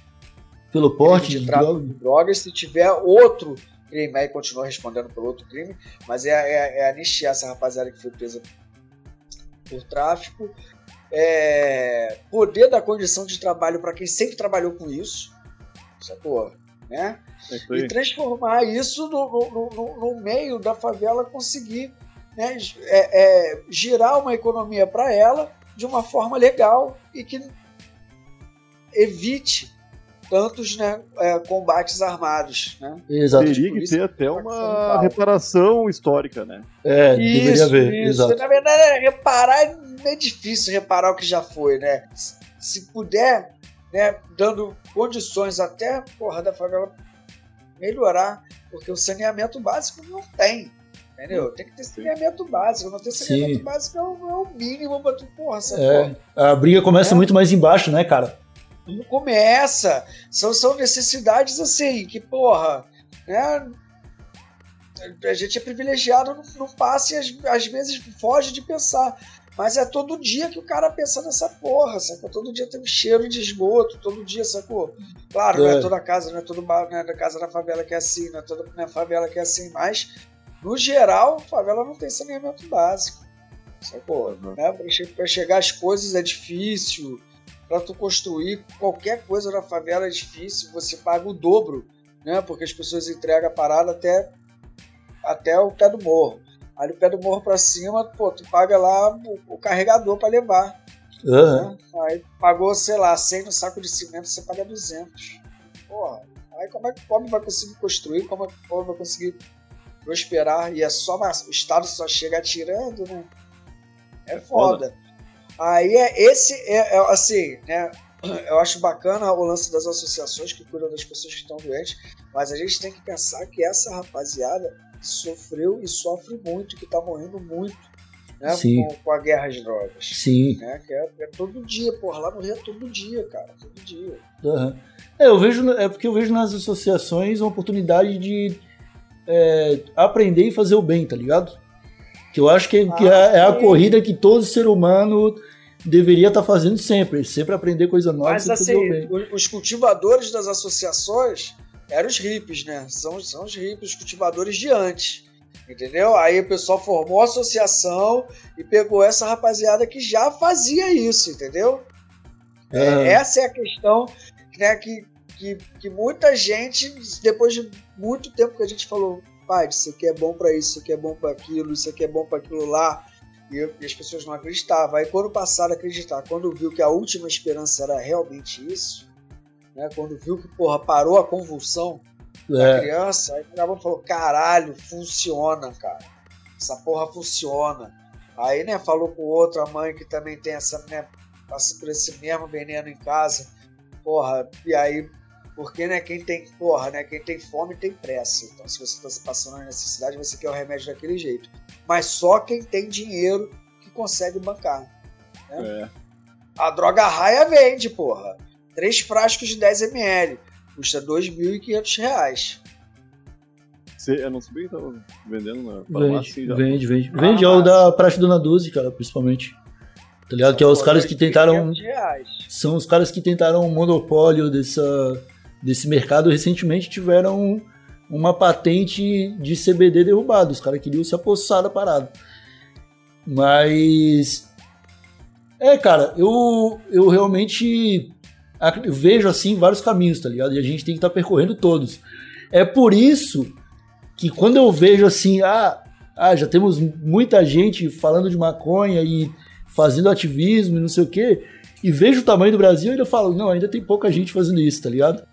Pelo porte de de de drogas. Se tiver outro crime, aí continua respondendo pelo outro crime, mas é, é, é anistiar essa rapaziada que foi presa por tráfico. É, poder dar condição de trabalho para quem sempre trabalhou com isso, sacou? Né? É e transformar isso no, no- no- no meio da favela conseguir né, é, é, girar uma economia para ela de uma forma legal e que evite tantos né, é, combates armados. Né? Exato. Teria que ter até uma reparação histórica, né? É, deveria haver. Exato. Na verdade, é reparar é difícil reparar o que já foi, né? Se- puder, né, dando condições até porra da favela melhorar, porque o saneamento básico não tem. Entendeu? Tem que ter saneamento básico. Não ter saneamento Sim. básico é o, é o mínimo pra tu, porra, essa É, a briga começa É. muito mais embaixo, né, cara? Não começa. São, são necessidades assim, que, porra, né? A gente é privilegiado, não, não passa e às, às vezes foge de pensar. Mas é todo dia que o cara pensa nessa porra, sacou? Todo dia tem um cheiro de esgoto, todo dia, sacou? Claro, não é É. toda casa, não é toda ba- não é da casa da favela que é assim, não é toda não é favela que é assim, mas no geral, favela não tem saneamento básico. Sacou? Né? Pra, che- pra chegar as coisas é difícil. Pra tu construir qualquer coisa na favela é difícil. Você paga o dobro, né? Porque as pessoas entregam a parada até, até o pé do morro. Aí do pé do morro pra cima, pô, tu paga lá o, o carregador pra levar. Aham. Né? Aí pagou, sei lá, 100 no saco de cimento, você paga 200. Porra, aí como é que o pobre vai conseguir construir? Como é que o pobre vai conseguir prosperar? E é só o Estado só chega atirando, né? É foda. Aí é esse, é, é, assim, né? Eu acho bacana o lance das associações que cuidam das pessoas que estão doentes, mas a gente tem que pensar que essa rapaziada sofreu e sofre muito, que tá morrendo muito, né? Sim. Com, com a guerra às drogas Sim. né? Que é, é todo dia, porra, lá no Rio é todo dia, cara, todo dia. Aham. É, eu vejo, é porque eu vejo nas associações uma oportunidade de é, aprender e fazer o bem, tá ligado? Que eu acho que, que é, é a corrida que todo ser humano deveria estar fazendo sempre. Sempre aprender coisa nova. Mas assim, os cultivadores das associações eram os hippies, né? São, são os hippies, os cultivadores de antes. Entendeu? Aí o pessoal formou a associação e pegou essa rapaziada que já fazia isso, entendeu? É, Aham. essa é a questão né, que, que, que muita gente, depois de muito tempo que a gente falou, pai, isso aqui é bom pra isso, isso aqui é bom pra aquilo, isso aqui é bom pra aquilo lá, e, eu- e as pessoas não acreditavam. Aí quando passaram a acreditar, quando viu que a última esperança era realmente isso, né, quando viu que porra, parou a convulsão da É, criança, aí o falou, caralho, funciona, cara. Essa porra funciona. Aí, né, falou com outra mãe que também tem essa, né, passa por esse mesmo veneno em casa. Porra, e aí, porque, né, quem tem, porra, né, quem tem fome tem pressa. Então, se você tá se passando uma necessidade, você quer o remédio daquele jeito. Mas só quem tem dinheiro que consegue bancar. É. A droga raia vende, porra. Três frascos de 10 ml. Custa 2.500 reais. Você, eu não sabia que tava vendendo na vende, farmácia. já. vende, vende. Ah, Vende é o da Praxe Dona Duzi, cara, principalmente. Tá ligado? Que é os caras que tentaram. 2.500 reais. São os caras que tentaram um monopólio dessa, desse mercado recentemente tiveram uma patente de CBD derrubada. Os caras queriam se apossar da parada. Mas. É, cara, eu, eu realmente vejo assim vários caminhos, tá ligado? E a gente tem que estar percorrendo todos. É por isso que quando eu vejo assim, ah, ah, já temos muita gente falando de maconha e fazendo ativismo e não sei o quê, e vejo o tamanho do Brasil e ainda falo, não, ainda tem pouca gente fazendo isso, tá ligado?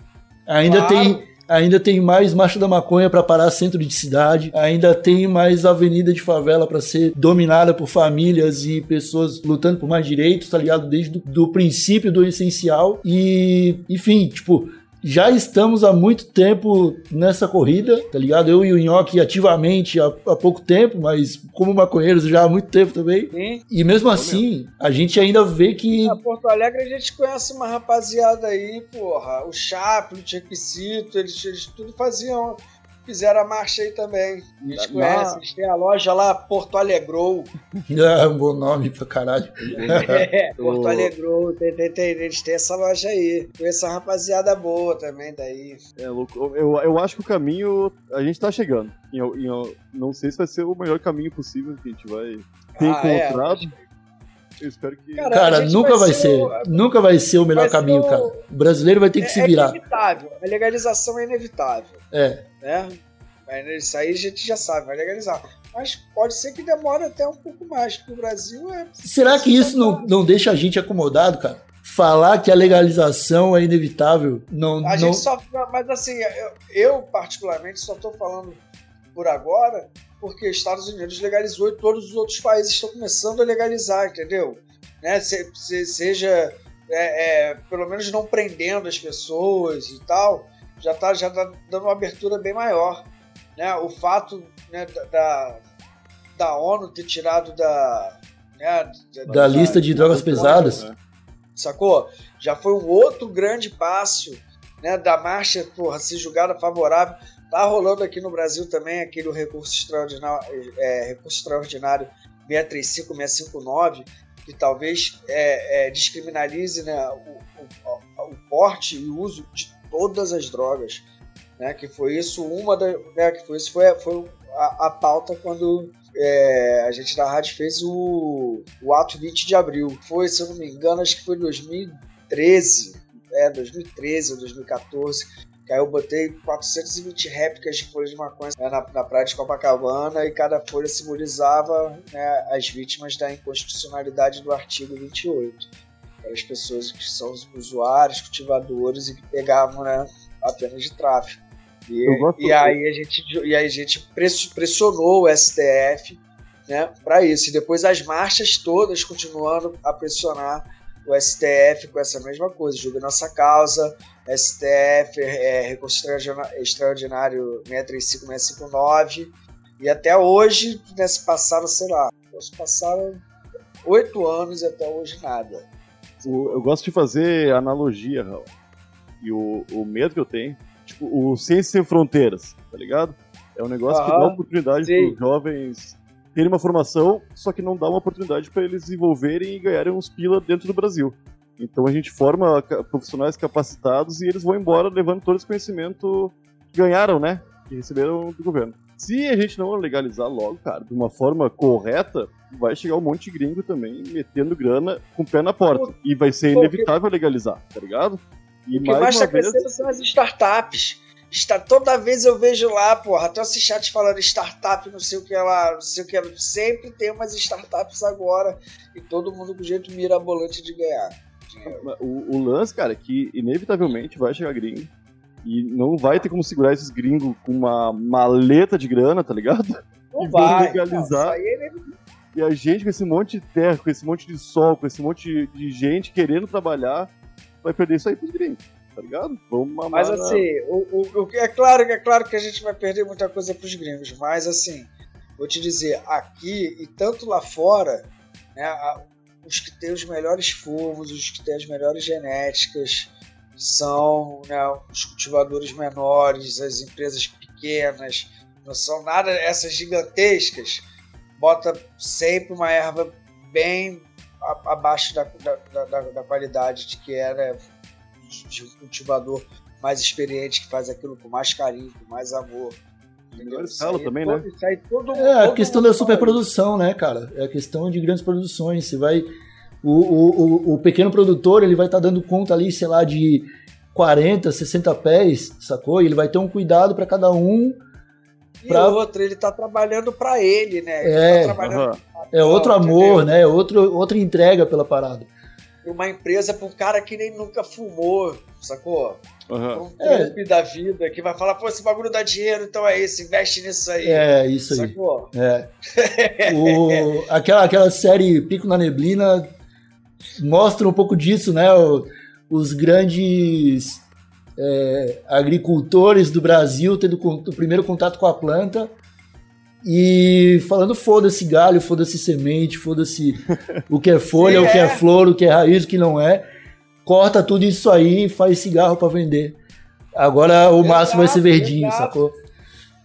Ainda Claro. tem ainda tem mais marcha da maconha pra parar centro de cidade, ainda tem mais avenida de favela pra ser dominada por famílias e pessoas lutando por mais direitos, tá ligado? Desde do, do princípio do essencial e, enfim, tipo, já estamos há muito tempo nessa corrida, tá ligado? Eu e o Nhoque ativamente há, há pouco tempo, mas como maconheiros já há muito tempo também. Sim. E mesmo assim, a gente ainda vê que Na Porto Alegre a gente conhece uma rapaziada aí, porra. O Chaplin, o Chequicito, eles, eles tudo faziam. Fizeram a marcha aí também. A gente conhece, eles têm a loja lá, Porto Alegrou. é um bom nome pra caralho. É, Porto O- Alegrou, tem, tem, tem, eles têm essa loja aí. Conheço uma rapaziada boa também daí. É louco. Eu, eu acho que o caminho. A gente tá chegando. Em- em- não sei se vai ser o melhor caminho possível que a gente vai ter Ah, é, encontrado. Eu espero que. Cara, a Cara, gente nunca vai vai ser ser, o- nunca vai ser o melhor caminho, o- cara. O brasileiro vai ter que é, se é virar. inevitável. A legalização é inevitável. É. né? Mas isso aí a gente já sabe, vai legalizar. Mas pode ser que demore até um pouco mais, porque o Brasil é. Será que isso não, não deixa a gente acomodado, cara? Falar que a legalização é inevitável não, A não... gente só. Mas assim, eu, eu, particularmente só estou falando por agora, porque Estados Unidos legalizou e todos os outros países estão começando a legalizar, entendeu? Né? Se- se- seja é, é, pelo menos não prendendo as pessoas e tal, já está já tá dando uma abertura bem maior. Né? O fato né, da, da, da ONU ter tirado da. né, da lista de drogas pesadas. né? sacou? Já foi um outro grande passo, né, da marcha, porra, se julgada favorável. Tá rolando aqui no Brasil também aquele recurso extraordinário, é, recurso extraordinário 635659, que talvez é, é, descriminalize né, o, o, o porte e o uso de todas as drogas. Né, que foi isso uma da, né, que foi isso foi, foi a, a pauta quando é, a gente da rádio fez o, o ato 20 de abril. Foi, se eu não me engano, acho que foi em 2013. É, 2013 ou 2014. Que aí eu botei 420 réplicas de folhas de maconha né, na, na praia de Copacabana e cada folha simbolizava né, as vítimas da inconstitucionalidade do artigo 28. As pessoas que são os usuários, cultivadores e que pegavam né, a pena de tráfico. E, e aí a gente, e aí a gente press- pressionou o STF né, para isso. E depois as marchas todas continuando a pressionar o STF com essa mesma coisa, julga nossa causa, STF, é, recurso extraordina- extraordinário 635659, e até hoje, né, se passaram, sei lá, se passaram oito anos e até hoje nada. O- eu gosto de fazer analogia, Raul. E o, o medo que eu tenho, tipo, o Ciência Sem Fronteiras, tá ligado? É um negócio que dá Aham, oportunidade sim. pros jovens terem uma formação, só que não dá uma oportunidade para eles desenvolverem e ganharem uns pila dentro do Brasil. Então a gente forma profissionais capacitados e eles vão embora levando todo esse conhecimento que ganharam, né? Que receberam do governo. Se a gente não legalizar logo, cara, de uma forma correta, vai chegar um monte de gringo também metendo grana com o pé na porta. E vai ser inevitável legalizar, tá ligado? E O que mais uma tá vez, crescendo são as startups. Está, toda vez eu vejo lá, porra, até esse chat falando startup, não sei o que lá, não sei o que lá. Sempre tem umas startups agora e todo mundo com jeito mirabolante de ganhar. o, o lance, cara, é que inevitavelmente vai chegar gringo. E não vai ter como segurar esses gringos com uma maleta de grana, tá ligado? Não E vai. legalizar. Não, é E a gente, com esse monte de terra, com esse monte de sol, com esse monte de gente querendo trabalhar, vai perder isso aí pros gringos, tá ligado? Vamos mamar Mas assim, o, o, é claro que é claro que a gente vai perder muita coisa pros gringos, mas assim, vou te dizer, aqui e tanto lá fora, né, os que têm os melhores fungos, os que têm as melhores genéticas, são né, os cultivadores menores, as empresas pequenas, não são nada essas gigantescas, bota sempre uma erva bem a- abaixo da, da, da, da qualidade de que era de um cultivador mais experiente que faz aquilo com mais carinho, com mais amor. Aí também, todo- né? todo- É a questão da superprodução, né, cara? É a questão de grandes produções. Você vai. O, o, o, o pequeno produtor ele vai estar dando conta ali, sei lá, de 40, 60 pés, sacou? E ele vai ter um cuidado para cada um. E pra- outra, ele tá trabalhando para ele, né? Ele É, tá trabalhando. É outro Entendeu? amor, né? Outro, outra entrega pela parada. uma empresa para um cara que nem nunca fumou, sacou? Um É. Da vida que vai falar, pô, esse bagulho dá dinheiro, então é isso, investe nisso aí. É, isso aí. Sacou? É. O- aquela, aquela série Pico na Neblina mostra um pouco disso, né? O- os grandes é, agricultores do Brasil tendo o primeiro contato com a planta e falando foda-se galho, foda-se semente, foda-se o que é folha, Sim, o que é é. flor, o que é raiz, o que não é. Corta tudo isso aí e faz cigarro pra vender. Agora o Exato, maço vai ser verdinho, exato. sacou?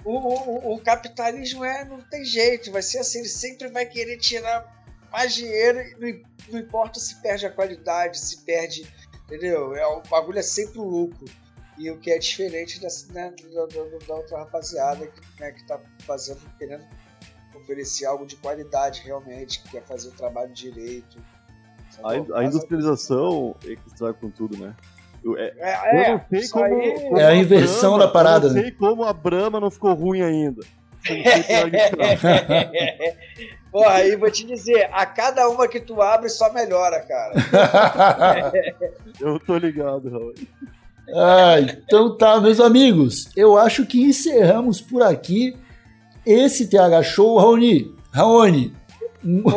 O, o- o capitalismo é, não tem jeito, vai ser assim, ele sempre vai querer tirar mais dinheiro, e não, im- não importa se perde a qualidade, se perde, entendeu? É, o bagulho é sempre o lucro. E o que é diferente dessa, né, da, da- da outra rapaziada que, né, que tá fazendo, querendo oferecer algo de qualidade realmente, que quer fazer o trabalho direito. A, a Mas industrialização é que estraga com tudo, né? Eu, é, É, eu não sei isso como, aí- como É a inversão Brahma- da parada, Eu não né? sei como a Brahma não ficou ruim ainda. Porra, aí vou te dizer, a cada uma que tu abre só melhora, cara. Eu tô ligado, Raul. Ah, então tá, meus amigos. Eu acho que encerramos por aqui esse TH Show. Raoni, Raoni, Mo,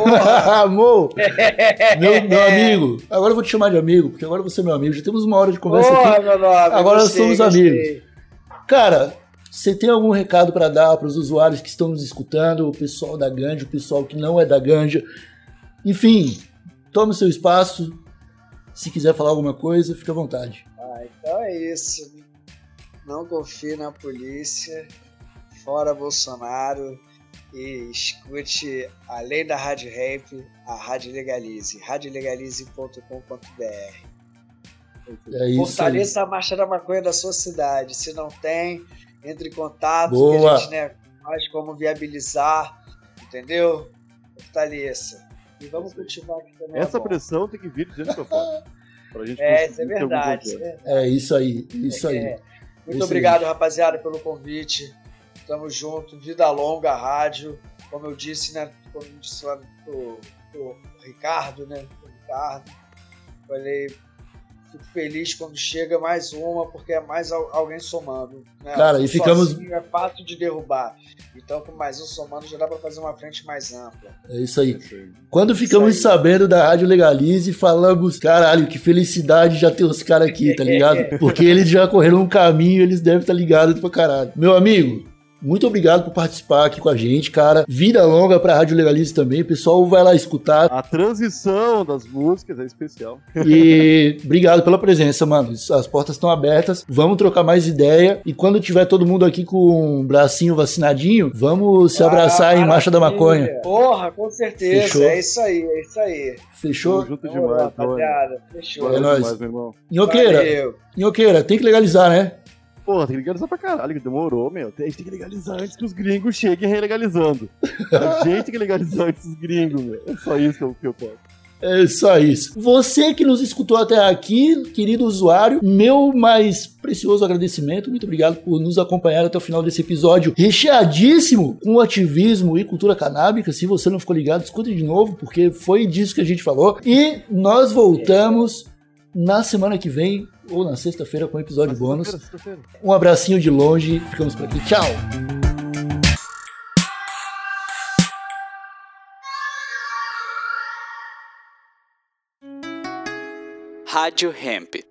meu, meu amigo. Agora eu vou te chamar de amigo, porque agora você é meu amigo. Já temos uma hora de conversa Porra, aqui. meu nome, Agora gostei, somos gostei. amigos. Cara, você tem algum recado pra dar para os usuários que estão nos escutando, o pessoal da Ganja, o pessoal que não é da Ganja? Enfim, tome seu espaço. Se quiser falar alguma coisa, fica à vontade. Ah, então é isso. Não confie na polícia, fora Bolsonaro e escute, além da Rádio Ramp, a Rádio Legalize, radiolegalize.com.br. É. Fortaleça a marcha da maconha da sua cidade. Se não tem, entre em contato que a gente né, faz como viabilizar, entendeu? Fortaleça. E vamos cultivar aqui também. Essa é pressão tem que vir de dentro pra fora. Pra gente É, isso é verdade. é É isso aí, isso aí. É. Muito Isso obrigado, rapaziada, pelo convite. Tamo junto. Vida longa, rádio. Como eu disse, né? Como eu disse lá pro, pro Ricardo, né? Pro Ricardo. Falei, fico feliz quando chega mais uma, porque é mais al- alguém somando. Né? Cara, e ficamos- É fácil de derrubar. Então, com mais um somando, já dá pra fazer uma frente mais ampla. É isso aí. Aí. Quando ficamos Isso aí. sabendo da Rádio Legalize, falamos, caralho, que felicidade já ter os caras aqui, tá ligado? Porque eles já correram um caminho, eles devem estar ligados pra caralho. Meu amigo, muito obrigado por participar aqui com a gente, cara. Vida longa pra Rádio Legalize também. O pessoal vai lá escutar. A transição das músicas é especial. E obrigado pela presença, mano. As portas estão abertas. Vamos trocar mais ideia. E quando tiver todo mundo aqui com um bracinho vacinadinho, vamos se abraçar em Marcha da Maconha. Porra, com certeza. Fechou? É isso aí, é isso aí. Fechou? Tamo junto Ô, demais, Tony. rapaziada. Fechou. É nóis. demais, meu irmão. Nhoqueira, Valeu. Nhoqueira, tem que legalizar, né? Porra, tem que legalizar pra caralho, demorou, meu. A gente tem que legalizar antes que os gringos cheguem relegalizando. A gente tem que legalizar antes dos gringos, meu. É só isso que eu, que eu peço. É só isso. Você que nos escutou até aqui, querido usuário, meu mais precioso agradecimento. Muito obrigado por nos acompanhar até o final desse episódio recheadíssimo com ativismo e cultura canábica. Se você não ficou ligado, escute de novo, porque foi disso que a gente falou. E nós voltamos na semana que vem ou na sexta-feira com um episódio bônus. Sexta-feira, sexta-feira. Um abracinho de longe. Ficamos por aqui. Tchau. Rádio Hemp.